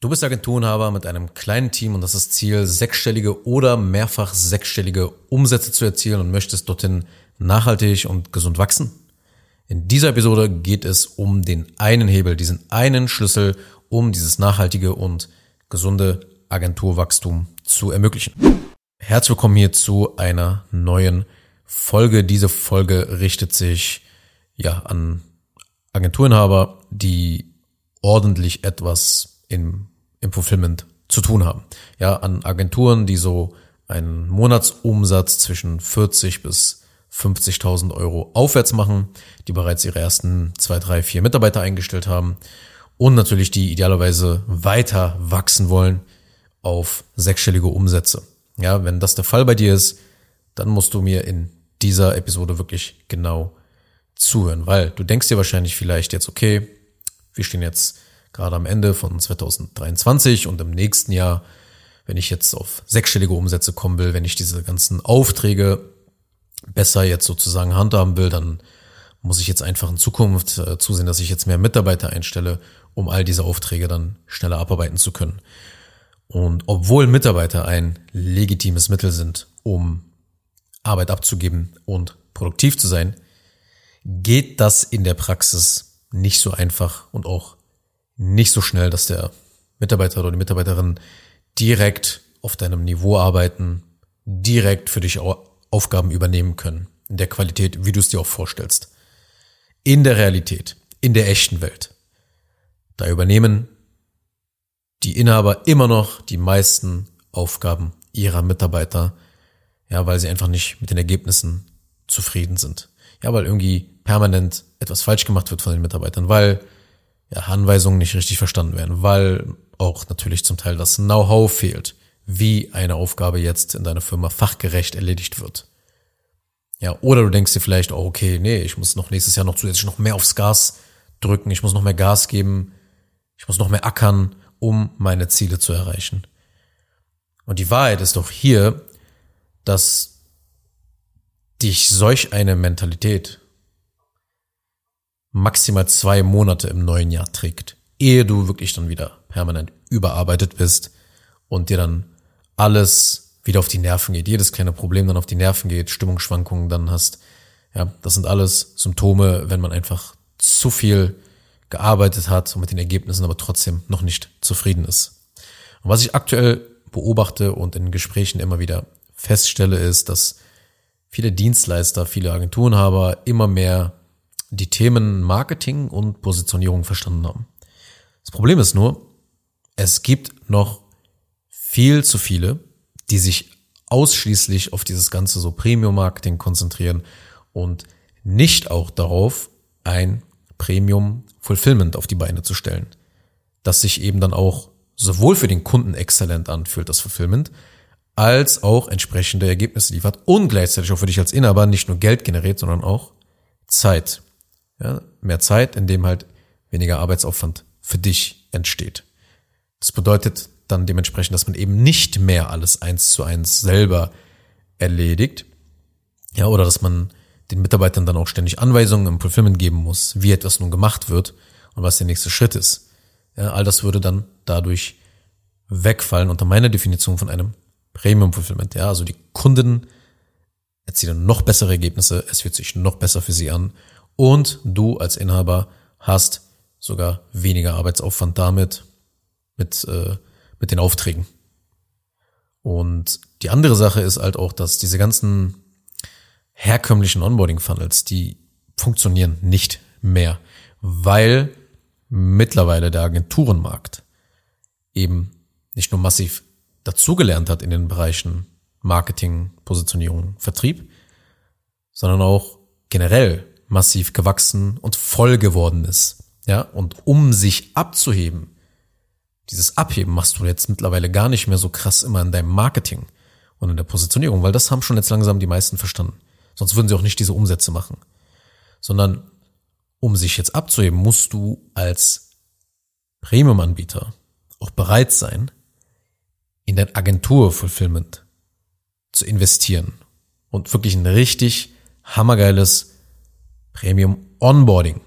Du bist Agenturenhaber mit einem kleinen Team und das ist Ziel, sechsstellige oder mehrfach sechsstellige Umsätze zu erzielen und möchtest dorthin nachhaltig und gesund wachsen? In dieser Episode geht es um den einen Hebel, diesen einen Schlüssel, um dieses nachhaltige und gesunde Agenturwachstum zu ermöglichen. Herzlich willkommen hier zu einer neuen Folge. Diese Folge richtet sich ja an Agenturenhaber, die ordentlich etwas im, im Fulfillment zu tun haben. Ja, an Agenturen, die so einen Monatsumsatz zwischen 40 bis 50.000 Euro aufwärts machen, die bereits ihre ersten zwei, drei, vier Mitarbeiter eingestellt haben und natürlich die idealerweise weiter wachsen wollen auf sechsstellige Umsätze. Ja, wenn das der Fall bei dir ist, dann musst du mir in dieser Episode wirklich genau zuhören, weil du denkst dir wahrscheinlich vielleicht jetzt, okay, wir stehen jetzt gerade am Ende von 2023 und im nächsten Jahr, wenn ich jetzt auf sechsstellige Umsätze kommen will, wenn ich diese ganzen Aufträge besser jetzt sozusagen handhaben will, dann muss ich jetzt einfach in Zukunft äh, zusehen, dass ich jetzt mehr Mitarbeiter einstelle, um all diese Aufträge dann schneller abarbeiten zu können. Und obwohl Mitarbeiter ein legitimes Mittel sind, um Arbeit abzugeben und produktiv zu sein, geht das in der Praxis nicht so einfach und auch nicht so schnell, dass der Mitarbeiter oder die Mitarbeiterin direkt auf deinem Niveau arbeiten, direkt für dich Aufgaben übernehmen können, in der Qualität, wie du es dir auch vorstellst. In der Realität, in der echten Welt. Da übernehmen die Inhaber immer noch die meisten Aufgaben ihrer Mitarbeiter, ja, weil sie einfach nicht mit den Ergebnissen zufrieden sind. Ja, weil irgendwie permanent etwas falsch gemacht wird von den Mitarbeitern, weil ja, Anweisungen nicht richtig verstanden werden, weil auch natürlich zum Teil das Know-how fehlt, wie eine Aufgabe jetzt in deiner Firma fachgerecht erledigt wird. Ja, oder du denkst dir vielleicht, oh, okay, nee, ich muss noch nächstes Jahr noch zusätzlich noch mehr aufs Gas drücken, ich muss noch mehr Gas geben, ich muss noch mehr ackern, um meine Ziele zu erreichen. Und die Wahrheit ist doch hier, dass dich solch eine Mentalität maximal zwei Monate im neuen Jahr trägt, ehe du wirklich dann wieder permanent überarbeitet bist und dir dann alles wieder auf die Nerven geht, jedes kleine Problem dann auf die Nerven geht, Stimmungsschwankungen dann hast. Ja, das sind alles Symptome, wenn man einfach zu viel gearbeitet hat und mit den Ergebnissen aber trotzdem noch nicht zufrieden ist. Und was ich aktuell beobachte und in Gesprächen immer wieder feststelle, ist, dass viele Dienstleister, viele Agenturenhaber immer mehr die Themen Marketing und Positionierung verstanden haben. Das Problem ist nur, es gibt noch viel zu viele, die sich ausschließlich auf dieses ganze so Premium-Marketing konzentrieren und nicht auch darauf, ein Premium-Fulfillment auf die Beine zu stellen, das sich eben dann auch sowohl für den Kunden exzellent anfühlt, das Fulfillment, als auch entsprechende Ergebnisse liefert und gleichzeitig auch für dich als Inhaber nicht nur Geld generiert, sondern auch Zeit. Ja, mehr Zeit, in dem halt weniger Arbeitsaufwand für dich entsteht. Das bedeutet dann dementsprechend, dass man eben nicht mehr alles eins zu eins selber erledigt. Ja, oder dass man den Mitarbeitern dann auch ständig Anweisungen im Fulfillment geben muss, wie etwas nun gemacht wird und was der nächste Schritt ist. Ja, all das würde dann dadurch wegfallen unter meiner Definition von einem Premium Fulfillment. Ja, also die Kunden erzielen noch bessere Ergebnisse, es fühlt sich noch besser für sie an und du als Inhaber hast sogar weniger Arbeitsaufwand damit mit, äh, mit den Aufträgen. Und die andere Sache ist halt auch, dass diese ganzen herkömmlichen Onboarding-Funnels, die funktionieren nicht mehr, weil mittlerweile der Agenturenmarkt eben nicht nur massiv dazugelernt hat in den Bereichen Marketing, Positionierung, Vertrieb, sondern auch generell massiv gewachsen und voll geworden ist. Ja, und um sich abzuheben, dieses Abheben machst du jetzt mittlerweile gar nicht mehr so krass immer in deinem Marketing und in der Positionierung, weil das haben schon jetzt langsam die meisten verstanden. Sonst würden sie auch nicht diese Umsätze machen. Sondern um sich jetzt abzuheben, musst du als Premium-Anbieter auch bereit sein, in dein Agentur-Fulfillment zu investieren und wirklich ein richtig hammergeiles Premium Onboarding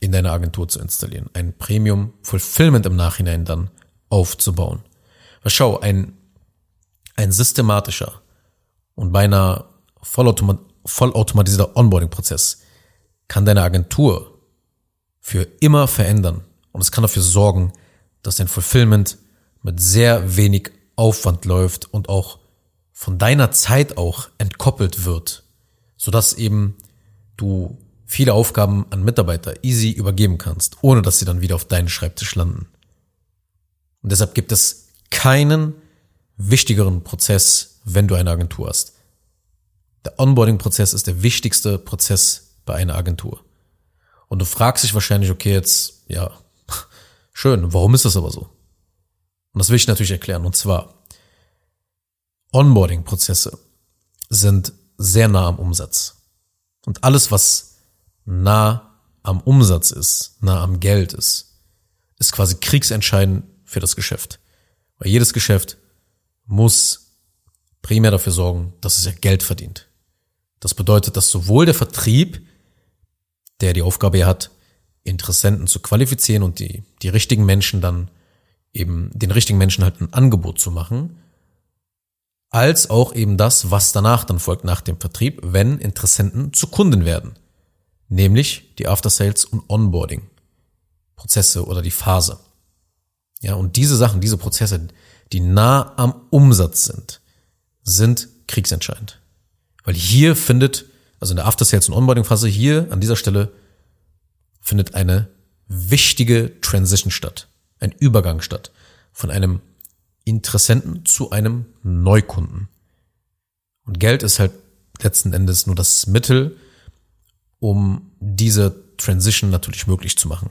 in deiner Agentur zu installieren, ein Premium Fulfillment im Nachhinein dann aufzubauen. Weil schau, ein, ein systematischer und beinahe vollautomat vollautomatisierter Onboarding-Prozess kann deine Agentur für immer verändern und es kann dafür sorgen, dass dein Fulfillment mit sehr wenig Aufwand läuft und auch von deiner Zeit auch entkoppelt wird, sodass eben du viele Aufgaben an Mitarbeiter easy übergeben kannst, ohne dass sie dann wieder auf deinen Schreibtisch landen. Und deshalb gibt es keinen wichtigeren Prozess, wenn du eine Agentur hast. Der Onboarding-Prozess ist der wichtigste Prozess bei einer Agentur. Und du fragst dich wahrscheinlich, okay, jetzt, ja, schön, warum ist das aber so? Und das will ich natürlich erklären. Und zwar, Onboarding-Prozesse sind sehr nah am Umsatz. Und alles, was nah am Umsatz ist, nah am Geld ist, ist quasi kriegsentscheidend für das Geschäft. Weil jedes Geschäft muss primär dafür sorgen, dass es ja Geld verdient. Das bedeutet, dass sowohl der Vertrieb, der die Aufgabe hat, Interessenten zu qualifizieren und die, die richtigen Menschen dann eben den richtigen Menschen halt ein Angebot zu machen, als auch eben das, was danach dann folgt nach dem Vertrieb, wenn Interessenten zu Kunden werden, nämlich die After Sales und Onboarding Prozesse oder die Phase. Ja, und diese Sachen, diese Prozesse, die nah am Umsatz sind, sind kriegsentscheidend. Weil hier findet, also in der After Sales und Onboarding Phase hier an dieser Stelle findet eine wichtige Transition statt, ein Übergang statt von einem Interessenten zu einem Neukunden. Und Geld ist halt letzten Endes nur das Mittel, um diese Transition natürlich möglich zu machen.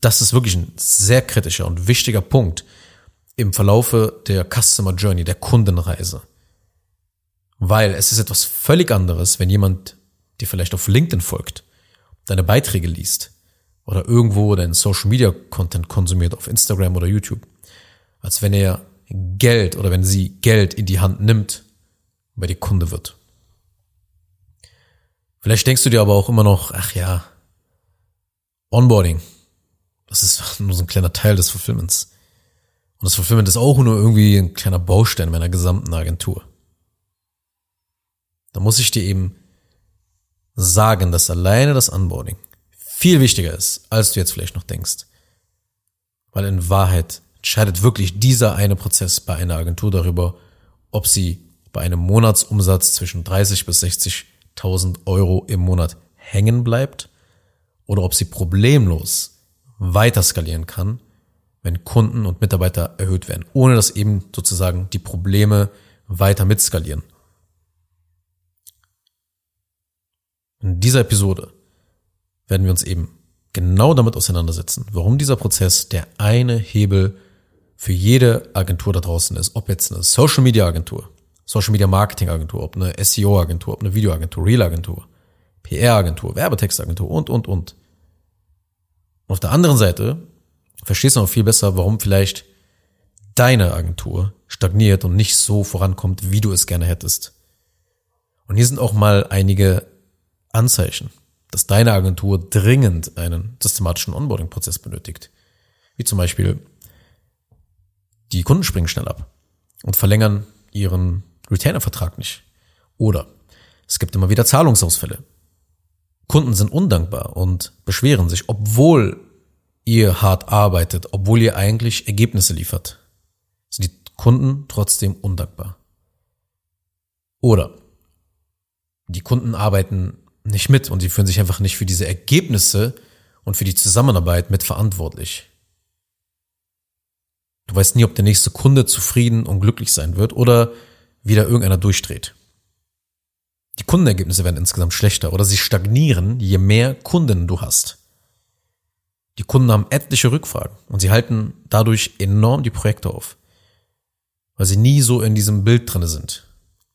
Das ist wirklich ein sehr kritischer und wichtiger Punkt im Verlaufe der Customer Journey, der Kundenreise. Weil es ist etwas völlig anderes, wenn jemand dir vielleicht auf LinkedIn folgt, deine Beiträge liest oder irgendwo deinen Social Media Content konsumiert auf Instagram oder YouTube, als wenn er Geld oder wenn sie Geld in die Hand nimmt, bei dir Kunde wird. Vielleicht denkst du dir aber auch immer noch, ach ja, Onboarding, das ist nur so ein kleiner Teil des Fulfillments. Und das Fulfillment ist auch nur irgendwie ein kleiner Baustein meiner gesamten Agentur. Da muss ich dir eben sagen, dass alleine das Onboarding viel wichtiger ist, als du jetzt vielleicht noch denkst. Weil in Wahrheit entscheidet wirklich dieser eine Prozess bei einer Agentur darüber, ob sie bei einem Monatsumsatz zwischen 30 bis 60.000 Euro im Monat hängen bleibt oder ob sie problemlos weiter skalieren kann, wenn Kunden und Mitarbeiter erhöht werden, ohne dass eben sozusagen die Probleme weiter mitskalieren. In dieser Episode werden wir uns eben genau damit auseinandersetzen, warum dieser Prozess der eine Hebel für jede Agentur da draußen ist, ob jetzt eine Social Media Agentur, Social Media Marketing Agentur, ob eine SEO Agentur, ob eine Video Agentur, Real Agentur, PR Agentur, Werbetextagentur und, und, und. Und auf der anderen Seite verstehst du noch viel besser, warum vielleicht deine Agentur stagniert und nicht so vorankommt, wie du es gerne hättest. Und hier sind auch mal einige Anzeichen, dass deine Agentur dringend einen systematischen Onboarding-Prozess benötigt. Wie zum Beispiel, die Kunden springen schnell ab und verlängern ihren Retainer-Vertrag nicht. Oder es gibt immer wieder Zahlungsausfälle. Kunden sind undankbar und beschweren sich, obwohl ihr hart arbeitet, obwohl ihr eigentlich Ergebnisse liefert. Sind die Kunden trotzdem undankbar. Oder die Kunden arbeiten nicht mit und sie fühlen sich einfach nicht für diese Ergebnisse und für die Zusammenarbeit mitverantwortlich. Du weißt nie, ob der nächste Kunde zufrieden und glücklich sein wird oder wieder irgendeiner durchdreht. Die Kundenergebnisse werden insgesamt schlechter oder sie stagnieren, je mehr Kunden du hast. Die Kunden haben etliche Rückfragen und sie halten dadurch enorm die Projekte auf, weil sie nie so in diesem Bild drinne sind,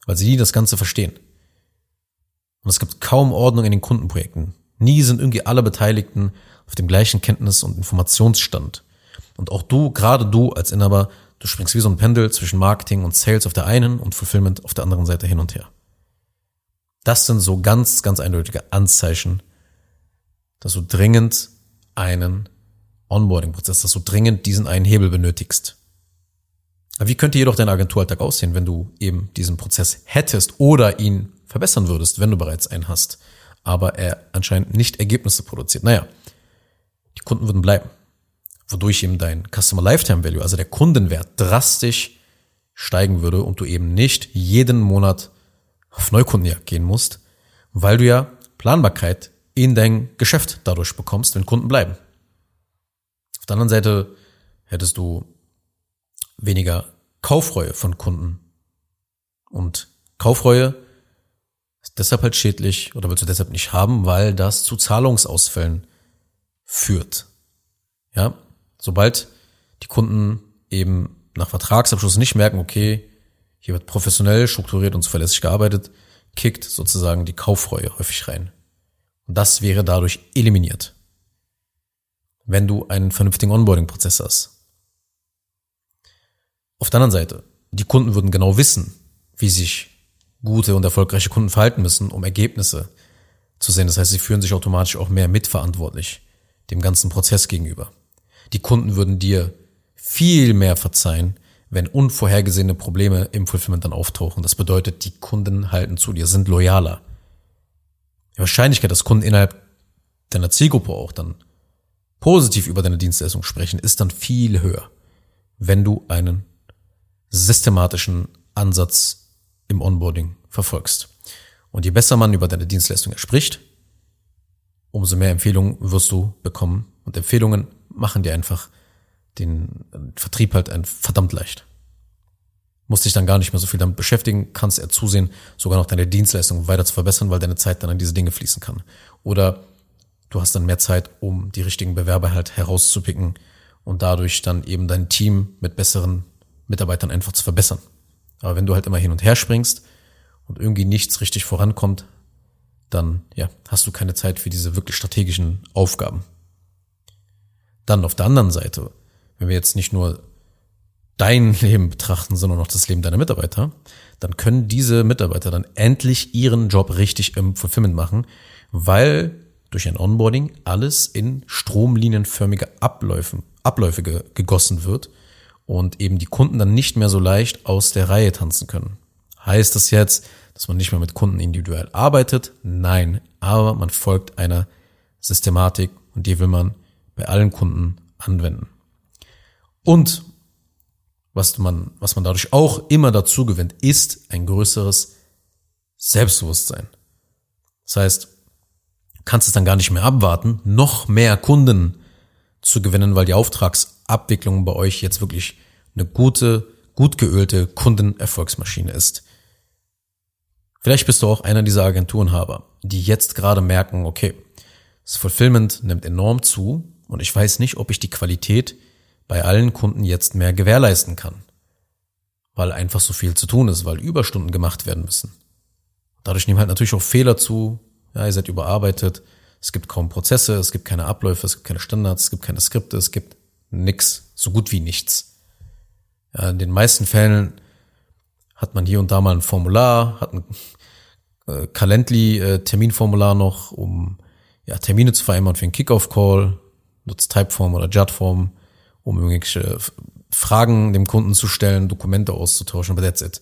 weil sie nie das Ganze verstehen. Und es gibt kaum Ordnung in den Kundenprojekten. Nie sind irgendwie alle Beteiligten auf dem gleichen Kenntnis- und Informationsstand. Und auch du, gerade du als Inhaber, du springst wie so ein Pendel zwischen Marketing und Sales auf der einen und Fulfillment auf der anderen Seite hin und her. Das sind so ganz, ganz eindeutige Anzeichen, dass du dringend einen Onboarding-Prozess, dass du dringend diesen einen Hebel benötigst. Wie könnte jedoch dein Agenturalltag aussehen, wenn du eben diesen Prozess hättest oder ihn verbessern würdest, wenn du bereits einen hast, aber er anscheinend nicht Ergebnisse produziert? Naja, die Kunden würden bleiben, wodurch eben dein Customer Lifetime Value, also der Kundenwert, drastisch steigen würde und du eben nicht jeden Monat auf Neukundenjagd gehen musst, weil du ja Planbarkeit in dein Geschäft dadurch bekommst, wenn Kunden bleiben. Auf der anderen Seite hättest du weniger Kaufreue von Kunden. Und Kaufreue ist deshalb halt schädlich oder willst du deshalb nicht haben, weil das zu Zahlungsausfällen führt. Ja, sobald die Kunden eben nach Vertragsabschluss nicht merken, okay, hier wird professionell, strukturiert und zuverlässig gearbeitet, kickt sozusagen die Kaufreue häufig rein. Und das wäre dadurch eliminiert, wenn du einen vernünftigen Onboarding-Prozess hast. Auf der anderen Seite, die Kunden würden genau wissen, wie sich gute und erfolgreiche Kunden verhalten müssen, um Ergebnisse zu sehen. Das heißt, sie fühlen sich automatisch auch mehr mitverantwortlich dem ganzen Prozess gegenüber. Die Kunden würden dir viel mehr verzeihen, wenn unvorhergesehene Probleme im Fulfillment dann auftauchen. Das bedeutet, die Kunden halten zu dir, sind loyaler. Die Wahrscheinlichkeit, dass Kunden innerhalb deiner Zielgruppe auch dann positiv über deine Dienstleistung sprechen, ist dann viel höher, wenn du einen systematischen Ansatz im Onboarding verfolgst. Und je besser man über deine Dienstleistung spricht, umso mehr Empfehlungen wirst du bekommen. Und Empfehlungen machen dir einfach den Vertrieb halt verdammt leicht. Musst dich dann gar nicht mehr so viel damit beschäftigen, kannst eher zusehen, sogar noch deine Dienstleistung weiter zu verbessern, weil deine Zeit dann an diese Dinge fließen kann. Oder du hast dann mehr Zeit, um die richtigen Bewerber halt herauszupicken und dadurch dann eben dein Team mit besseren Mitarbeitern einfach zu verbessern. Aber wenn du halt immer hin und her springst und irgendwie nichts richtig vorankommt, dann ja, hast du keine Zeit für diese wirklich strategischen Aufgaben. Dann auf der anderen Seite, wenn wir jetzt nicht nur dein Leben betrachten, sondern auch das Leben deiner Mitarbeiter, dann können diese Mitarbeiter dann endlich ihren Job richtig im Fulfillment machen, weil durch ein Onboarding alles in stromlinienförmige Abläufe, Abläufe gegossen wird und eben die Kunden dann nicht mehr so leicht aus der Reihe tanzen können. Heißt das jetzt, dass man nicht mehr mit Kunden individuell arbeitet? Nein, aber man folgt einer Systematik und die will man bei allen Kunden anwenden. Und was man, was man dadurch auch immer dazu gewinnt, ist ein größeres Selbstbewusstsein. Das heißt, du kannst es dann gar nicht mehr abwarten, noch mehr Kunden zu gewinnen, weil die Auftragsabwicklung bei euch jetzt wirklich eine gute, gut geölte Kundenerfolgsmaschine ist. Vielleicht bist du auch einer dieser Agenturenhaber, die jetzt gerade merken, okay, das Fulfillment nimmt enorm zu und ich weiß nicht, ob ich die Qualität bei allen Kunden jetzt mehr gewährleisten kann. Weil einfach so viel zu tun ist, weil Überstunden gemacht werden müssen. Dadurch nehmen halt natürlich auch Fehler zu, ja, ihr seid überarbeitet, es gibt kaum Prozesse, es gibt keine Abläufe, es gibt keine Standards, es gibt keine Skripte, es gibt nix, so gut wie nichts. Ja, in den meisten Fällen hat man hier und da mal ein Formular, hat ein äh, Calendly-Terminformular äh, noch, um ja, Termine zu vereinbaren für einen Kickoff-Call, nutzt Typeform oder JUT-Form, um irgendwelche Fragen dem Kunden zu stellen, Dokumente auszutauschen, aber that's it.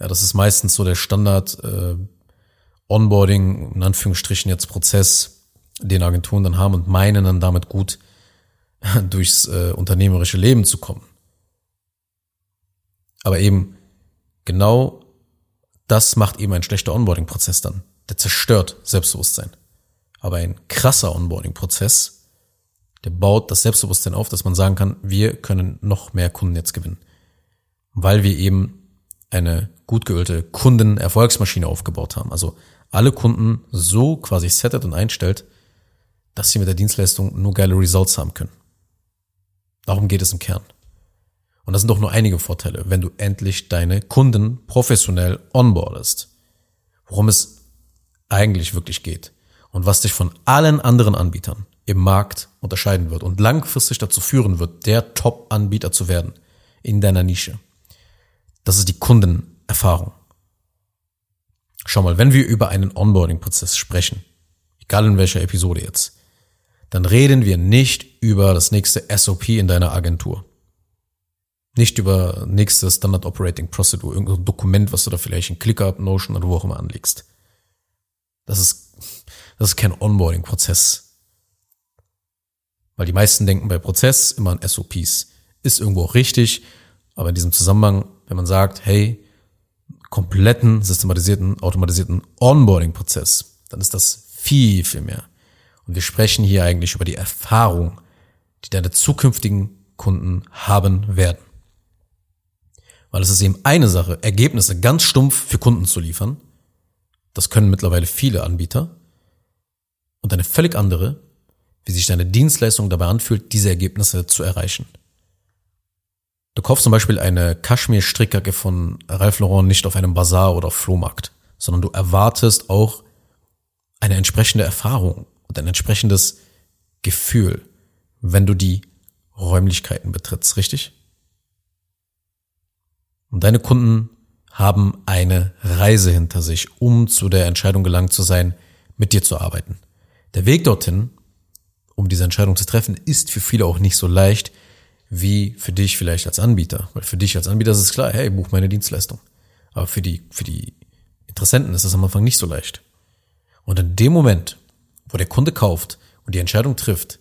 Ja, das ist meistens so der Standard äh, Onboarding, in Anführungsstrichen jetzt Prozess, den Agenturen dann haben und meinen dann damit gut durchs äh, unternehmerische Leben zu kommen. Aber eben genau das macht eben ein schlechter Onboarding-Prozess dann. Der zerstört Selbstbewusstsein. Aber ein krasser Onboarding-Prozess, der baut das Selbstbewusstsein auf, dass man sagen kann, wir können noch mehr Kunden jetzt gewinnen. Weil wir eben eine gut geölte Kundenerfolgsmaschine aufgebaut haben. Also alle Kunden so quasi settet und einstellt, dass sie mit der Dienstleistung nur geile Results haben können. Darum geht es im Kern. Und das sind doch nur einige Vorteile, wenn du endlich deine Kunden professionell onboardest. Worum es eigentlich wirklich geht und was dich von allen anderen Anbietern im Markt unterscheiden wird und langfristig dazu führen wird, der Top-Anbieter zu werden in deiner Nische. Das ist die Kundenerfahrung. Schau mal, wenn wir über einen Onboarding-Prozess sprechen, egal in welcher Episode jetzt, dann reden wir nicht über das nächste SOP in deiner Agentur. Nicht über nächste Standard Operating Procedure, irgendein Dokument, was du da vielleicht in ClickUp, Notion oder wo auch immer anlegst. Das ist, das ist kein Onboarding-Prozess. Weil die meisten denken bei Prozess immer an SOPs. Ist irgendwo auch richtig, aber in diesem Zusammenhang, wenn man sagt, hey, kompletten, systematisierten, automatisierten Onboarding-Prozess, dann ist das viel, viel mehr. Und wir sprechen hier eigentlich über die Erfahrung, die deine zukünftigen Kunden haben werden. Weil es ist eben eine Sache, Ergebnisse ganz stumpf für Kunden zu liefern. Das können mittlerweile viele Anbieter. Und eine völlig andere, wie sich deine Dienstleistung dabei anfühlt, diese Ergebnisse zu erreichen. Du kaufst zum Beispiel eine Kaschmir-Strickjacke von Ralph Lauren nicht auf einem Bazar oder Flohmarkt, sondern du erwartest auch eine entsprechende Erfahrung und ein entsprechendes Gefühl, wenn du die Räumlichkeiten betrittst, richtig? Und deine Kunden haben eine Reise hinter sich, um zu der Entscheidung gelangt zu sein, mit dir zu arbeiten. Der Weg dorthin, um diese Entscheidung zu treffen, ist für viele auch nicht so leicht, wie für dich vielleicht als Anbieter. Weil für dich als Anbieter ist es klar, hey, buch meine Dienstleistung. Aber für die, für die Interessenten ist das am Anfang nicht so leicht. Und in dem Moment, wo der Kunde kauft und die Entscheidung trifft,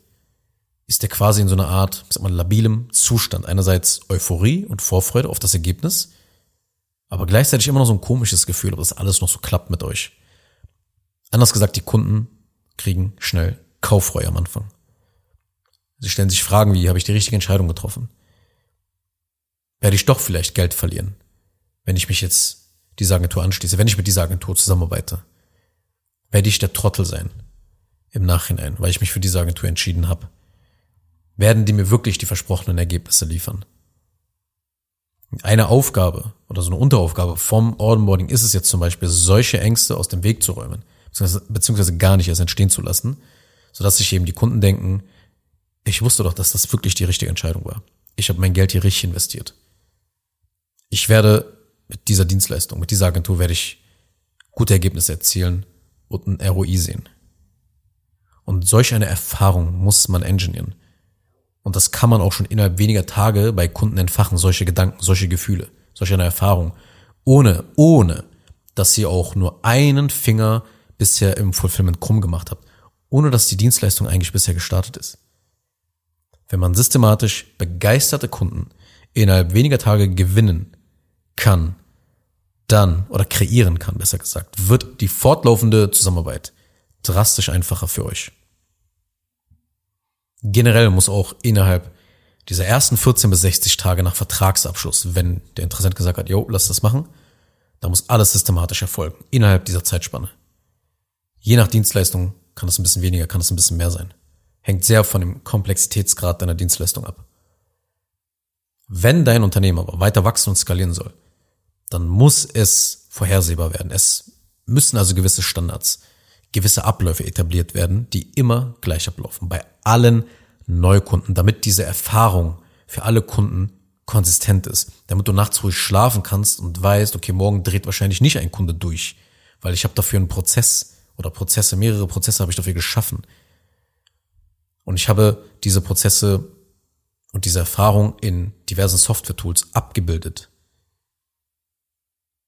ist er quasi in so einer Art, sag mal, labilem Zustand. Einerseits Euphorie und Vorfreude auf das Ergebnis, aber gleichzeitig immer noch so ein komisches Gefühl, ob das alles noch so klappt mit euch. Anders gesagt, die Kunden kriegen schnell Kauffreue am Anfang. Sie stellen sich Fragen wie, habe ich die richtige Entscheidung getroffen? Werde ich doch vielleicht Geld verlieren, wenn ich mich jetzt dieser Agentur anschließe, wenn ich mit dieser Agentur zusammenarbeite? Werde ich der Trottel sein im Nachhinein, weil ich mich für diese Agentur entschieden habe? Werden die mir wirklich die versprochenen Ergebnisse liefern? Eine Aufgabe oder so eine Unteraufgabe vom Onboarding ist es jetzt zum Beispiel, solche Ängste aus dem Weg zu räumen, beziehungsweise gar nicht erst entstehen zu lassen, sodass sich eben die Kunden denken, ich wusste doch, dass das wirklich die richtige Entscheidung war. Ich habe mein Geld hier richtig investiert. Ich werde mit dieser Dienstleistung, mit dieser Agentur werde ich gute Ergebnisse erzielen und ein ROI sehen. Und solch eine Erfahrung muss man engineeren. Und das kann man auch schon innerhalb weniger Tage bei Kunden entfachen, solche Gedanken, solche Gefühle, solche eine Erfahrung. Ohne, ohne, dass ihr auch nur einen Finger bisher im Fulfillment krumm gemacht habt. Ohne, dass die Dienstleistung eigentlich bisher gestartet ist. Wenn man systematisch begeisterte Kunden innerhalb weniger Tage gewinnen kann, dann, oder kreieren kann, besser gesagt, wird die fortlaufende Zusammenarbeit drastisch einfacher für euch. Generell muss auch innerhalb dieser ersten 14 bis 60 Tage nach Vertragsabschluss, wenn der Interessent gesagt hat, jo, lass das machen, da muss alles systematisch erfolgen, innerhalb dieser Zeitspanne. Je nach Dienstleistung kann es ein bisschen weniger, kann es ein bisschen mehr sein hängt sehr von dem Komplexitätsgrad deiner Dienstleistung ab. Wenn dein Unternehmen aber weiter wachsen und skalieren soll, dann muss es vorhersehbar werden. Es müssen also gewisse Standards, gewisse Abläufe etabliert werden, die immer gleich ablaufen. Bei allen Neukunden, damit diese Erfahrung für alle Kunden konsistent ist. Damit du nachts ruhig schlafen kannst und weißt, okay, morgen dreht wahrscheinlich nicht ein Kunde durch, weil ich habe dafür einen Prozess oder Prozesse, mehrere Prozesse habe ich dafür geschaffen. Und ich habe diese Prozesse und diese Erfahrung in diversen Software-Tools abgebildet.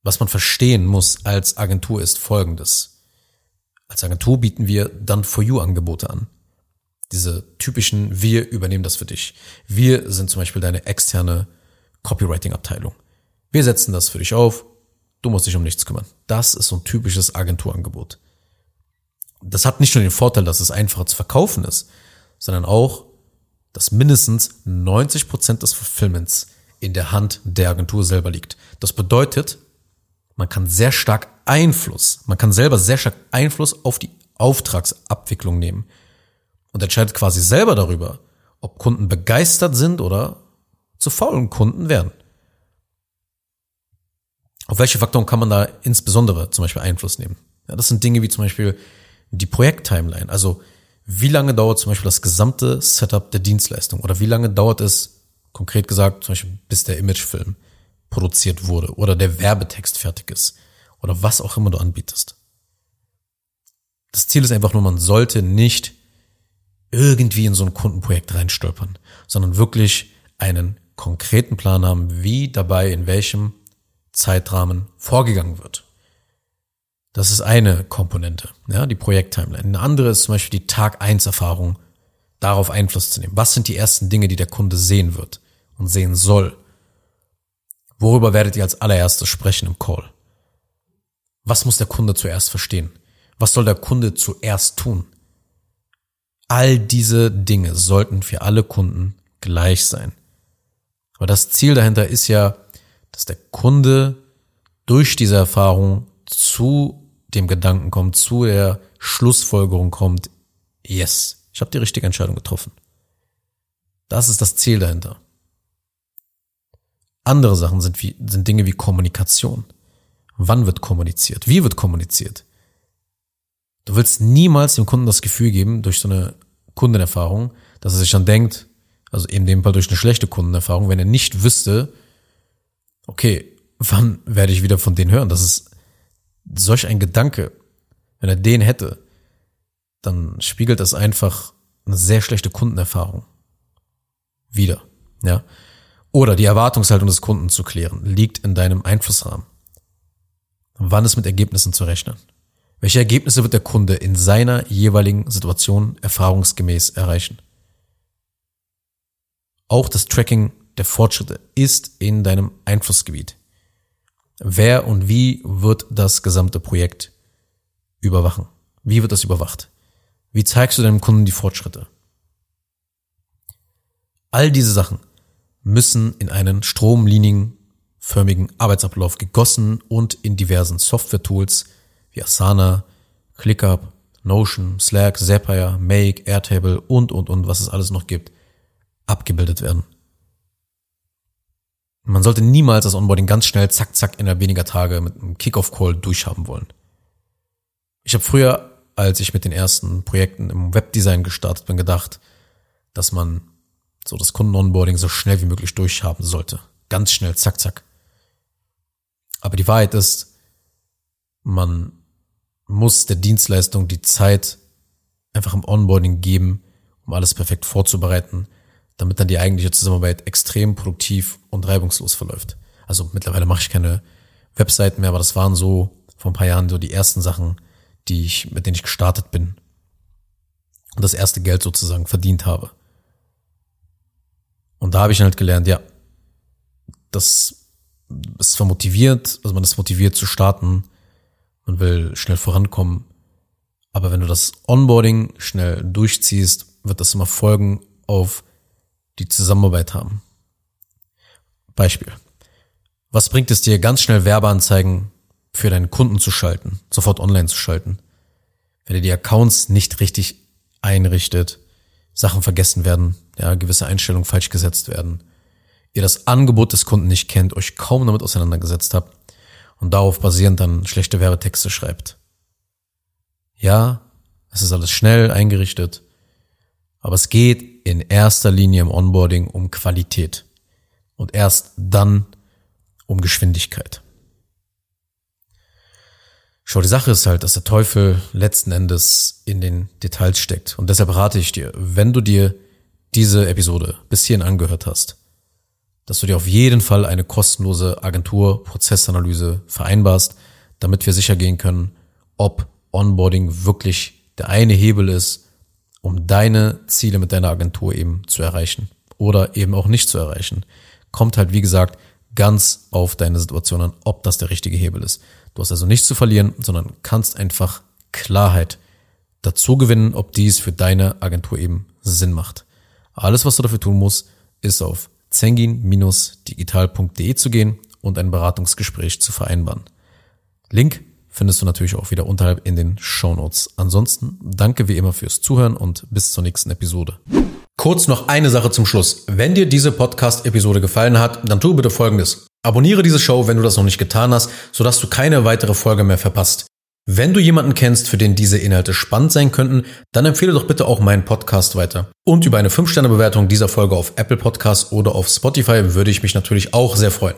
Was man verstehen muss als Agentur ist folgendes. Als Agentur bieten wir dann for you Angebote an. Diese typischen, wir übernehmen das für dich. Wir sind zum Beispiel deine externe Copywriting-Abteilung. Wir setzen das für dich auf. Du musst dich um nichts kümmern. Das ist so ein typisches Agenturangebot. Das hat nicht nur den Vorteil, dass es einfacher zu verkaufen ist, sondern auch, dass mindestens 90 Prozent des Fulfillments in der Hand der Agentur selber liegt. Das bedeutet, man kann sehr stark Einfluss, man kann selber sehr stark Einfluss auf die Auftragsabwicklung nehmen und entscheidet quasi selber darüber, ob Kunden begeistert sind oder zu faulen Kunden werden. Auf welche Faktoren kann man da insbesondere zum Beispiel Einfluss nehmen? Ja, das sind Dinge wie zum Beispiel die Projekttimeline. Also wie lange dauert zum Beispiel das gesamte Setup der Dienstleistung? Oder wie lange dauert es, konkret gesagt, zum Beispiel, bis der Imagefilm produziert wurde oder der Werbetext fertig ist oder was auch immer du anbietest? Das Ziel ist einfach nur, man sollte nicht irgendwie in so ein Kundenprojekt reinstolpern, sondern wirklich einen konkreten Plan haben, wie dabei in welchem Zeitrahmen vorgegangen wird. Das ist eine Komponente, ja, die Projekttimeline. Eine andere ist zum Beispiel die Tag 1 Erfahrung, darauf Einfluss zu nehmen. Was sind die ersten Dinge, die der Kunde sehen wird und sehen soll? Worüber werdet ihr als allererstes sprechen im Call? Was muss der Kunde zuerst verstehen? Was soll der Kunde zuerst tun? All diese Dinge sollten für alle Kunden gleich sein. Aber das Ziel dahinter ist ja, dass der Kunde durch diese Erfahrung zu dem Gedanken kommt, zu der Schlussfolgerung kommt, yes, ich habe die richtige Entscheidung getroffen. Das ist das Ziel dahinter. Andere Sachen sind, wie, sind Dinge wie Kommunikation. Wann wird kommuniziert? Wie wird kommuniziert? Du willst niemals dem Kunden das Gefühl geben, durch so eine Kundenerfahrung, dass er sich dann denkt, also in dem Fall durch eine schlechte Kundenerfahrung, wenn er nicht wüsste, okay, wann werde ich wieder von denen hören? Das ist solch ein Gedanke. Wenn er den hätte, dann spiegelt das einfach eine sehr schlechte Kundenerfahrung wieder, ja. Oder die Erwartungshaltung des Kunden zu klären, liegt in deinem Einflussrahmen. Wann ist mit Ergebnissen zu rechnen? Welche Ergebnisse wird der Kunde in seiner jeweiligen Situation erfahrungsgemäß erreichen? Auch das Tracking der Fortschritte ist in deinem Einflussgebiet. Wer und wie wird das gesamte Projekt überwachen? Wie wird das überwacht? Wie zeigst du deinem Kunden die Fortschritte? All diese Sachen müssen in einen stromlinienförmigen Arbeitsablauf gegossen und in diversen Software-Tools wie Asana, ClickUp, Notion, Slack, Zapier, Make, Airtable und, und, und, was es alles noch gibt, abgebildet werden. Man sollte niemals das Onboarding ganz schnell, zack, zack, innerhalb weniger Tage mit einem Kickoff-Call durchhaben wollen. Ich habe früher, als ich mit den ersten Projekten im Webdesign gestartet bin, gedacht, dass man so das Kunden-Onboarding so schnell wie möglich durchhaben sollte. Ganz schnell, zack, zack. Aber die Wahrheit ist, man muss der Dienstleistung die Zeit einfach im Onboarding geben, um alles perfekt vorzubereiten, damit dann die eigentliche Zusammenarbeit extrem produktiv und reibungslos verläuft. Also mittlerweile mache ich keine Webseiten mehr, aber das waren so vor ein paar Jahren so die ersten Sachen, die ich, mit denen ich gestartet bin und das erste Geld sozusagen verdient habe. Und da habe ich halt gelernt, ja, das ist zwar motiviert, also man ist motiviert zu starten, man will schnell vorankommen. Aber wenn du das Onboarding schnell durchziehst, wird das immer Folgen auf die Zusammenarbeit haben. Beispiel. Was bringt es dir, ganz schnell Werbeanzeigen für deinen Kunden zu schalten, sofort online zu schalten? Wenn ihr die Accounts nicht richtig einrichtet, Sachen vergessen werden, ja, gewisse Einstellungen falsch gesetzt werden, ihr das Angebot des Kunden nicht kennt, euch kaum damit auseinandergesetzt habt, und darauf basierend dann schlechte Werbetexte schreibt. Ja, es ist alles schnell eingerichtet, aber es geht in erster Linie im Onboarding um Qualität und erst dann um Geschwindigkeit. Schau, die Sache ist halt, dass der Teufel letzten Endes in den Details steckt. Und deshalb rate ich dir, wenn du dir diese Episode bis hierhin angehört hast, dass du dir auf jeden Fall eine kostenlose Agentur-Prozessanalyse vereinbarst, damit wir sicher gehen können, ob Onboarding wirklich der eine Hebel ist, um deine Ziele mit deiner Agentur eben zu erreichen oder eben auch nicht zu erreichen. Kommt halt, wie gesagt, ganz auf deine Situation an, ob das der richtige Hebel ist. Du hast also nichts zu verlieren, sondern kannst einfach Klarheit dazu gewinnen, ob dies für deine Agentur eben Sinn macht. Alles, was du dafür tun musst, ist auf zengin-digital.de zu gehen und ein Beratungsgespräch zu vereinbaren. Link findest du natürlich auch wieder unterhalb in den Show Notes. Ansonsten danke wie immer fürs Zuhören und bis zur nächsten Episode. Kurz noch eine Sache zum Schluss. Wenn dir diese Podcast-Episode gefallen hat, dann tu bitte Folgendes. Abonniere diese Show, wenn du das noch nicht getan hast, sodass du keine weitere Folge mehr verpasst. Wenn du jemanden kennst, für den diese Inhalte spannend sein könnten, dann empfehle doch bitte auch meinen Podcast weiter. Und über eine 5-Sterne-Bewertung dieser Folge auf Apple Podcasts oder auf Spotify würde ich mich natürlich auch sehr freuen.